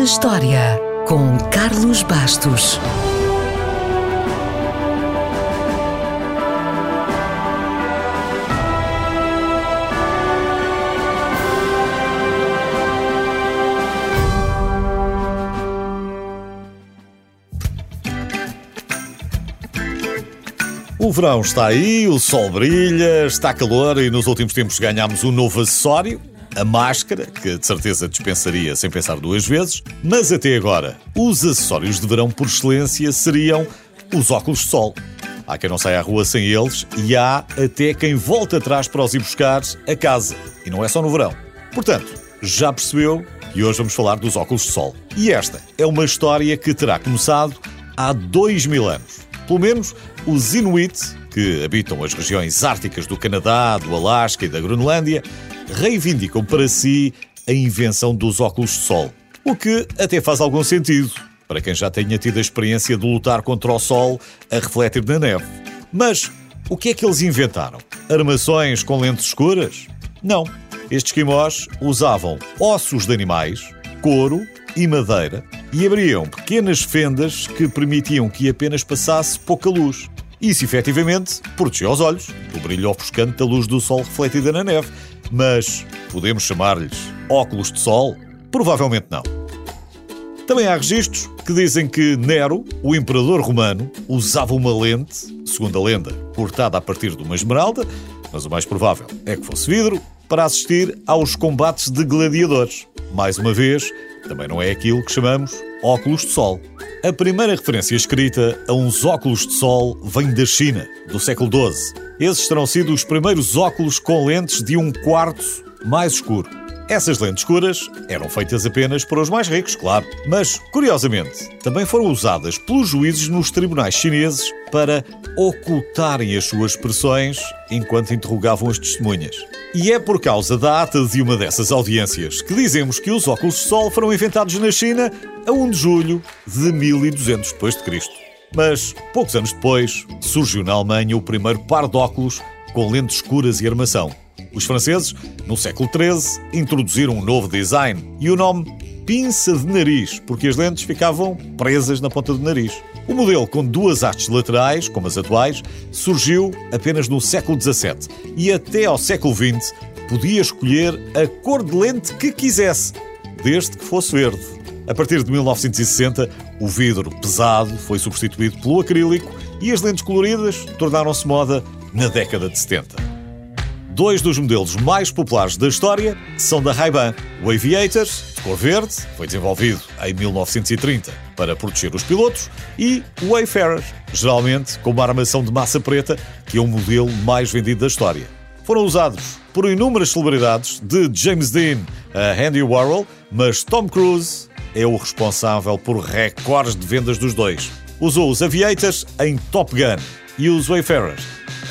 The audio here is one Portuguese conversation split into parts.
na História, com Carlos Bastos. O verão está aí, o sol brilha, está calor e nos últimos tempos ganhámos um novo acessório, a máscara, que de certeza dispensaria sem pensar duas vezes, mas até agora, os acessórios de verão por excelência seriam os óculos de sol. Há quem não saia à rua sem eles e há até quem volta atrás para os ir buscar a casa. E não é só no verão. Portanto, já percebeu que hoje vamos falar dos óculos de sol. E esta é uma história que terá começado há dois mil anos. Pelo menos os Inuit, que habitam as regiões árticas do Canadá, do Alasca e da Groenlândia, reivindicam para si a invenção dos óculos de sol. O que até faz algum sentido, para quem já tenha tido a experiência de lutar contra o sol a refletir na neve. Mas o que é que eles inventaram? Armações com lentes escuras? Não. Estes quimós usavam ossos de animais, couro e madeira e abriam pequenas fendas que permitiam que apenas passasse pouca luz. Isso, efetivamente, protegia os olhos do brilho ofuscante da luz do sol refletida na neve. Mas podemos chamar-lhes óculos de sol? Provavelmente não. Também há registros que dizem que Nero, o imperador romano, usava uma lente, segundo a lenda, cortada a partir de uma esmeralda, mas o mais provável é que fosse vidro, para assistir aos combates de gladiadores. Mais uma vez, também não é aquilo que chamamos óculos de sol. A primeira referência escrita a uns óculos de sol vem da China, do século XII. Esses terão sido os primeiros óculos com lentes de um quarto mais escuro. Essas lentes escuras eram feitas apenas para os mais ricos, claro, mas, curiosamente, também foram usadas pelos juízes nos tribunais chineses para ocultarem as suas expressões enquanto interrogavam as testemunhas. E é por causa da ata de uma dessas audiências que dizemos que os óculos de sol foram inventados na China a 1 de julho de 1200 d.C. Mas, poucos anos depois, surgiu na Alemanha o primeiro par de óculos com lentes escuras e armação. Os franceses, no século XIII, introduziram um novo design e o nome pinça de nariz, porque as lentes ficavam presas na ponta do nariz. O modelo com duas hastes laterais, como as atuais, surgiu apenas no século XVII e até ao século XX podia escolher a cor de lente que quisesse, desde que fosse verde. A partir de 1960, o vidro pesado foi substituído pelo acrílico e as lentes coloridas tornaram-se moda na década de 70. Dois dos modelos mais populares da história são da Ray-Ban. O Aviator, de cor verde, foi desenvolvido em 1930 para proteger os pilotos, e o Wayfarer, geralmente com uma armação de massa preta, que é o modelo mais vendido da história. Foram usados por inúmeras celebridades, de James Dean a Andy Warhol, mas Tom Cruise é o responsável por recordes de vendas dos dois. Usou os Aviators em Top Gun e os Wayfarers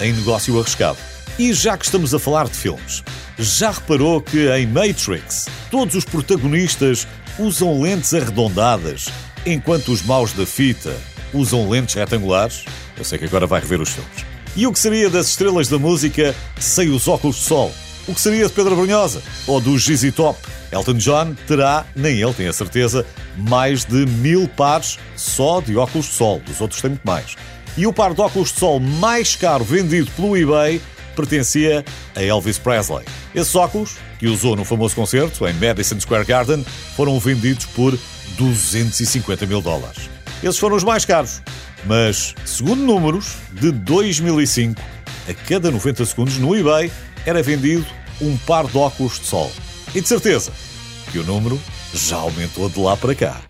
em negócio arriscado. E já que estamos a falar de filmes, já reparou que em Matrix todos os protagonistas usam lentes arredondadas, enquanto os maus da fita usam lentes retangulares? Eu sei que agora vai rever os filmes. E o que seria das estrelas da música sem os óculos de sol? O que seria de Pedro Brunhosa? Ou do GZ Top? Elton John terá, nem ele tem a certeza, mais de mil pares só de óculos de sol. Dos outros tem muito mais. E o par de óculos de sol mais caro vendido pelo eBay pertencia a Elvis Presley. Esses óculos, que usou no famoso concerto em Madison Square Garden, foram vendidos por 250 mil dólares. Esses foram os mais caros, mas, segundo números de 2005, a cada 90 segundos no eBay era vendido um par de óculos de sol. E de certeza que o número já aumentou de lá para cá.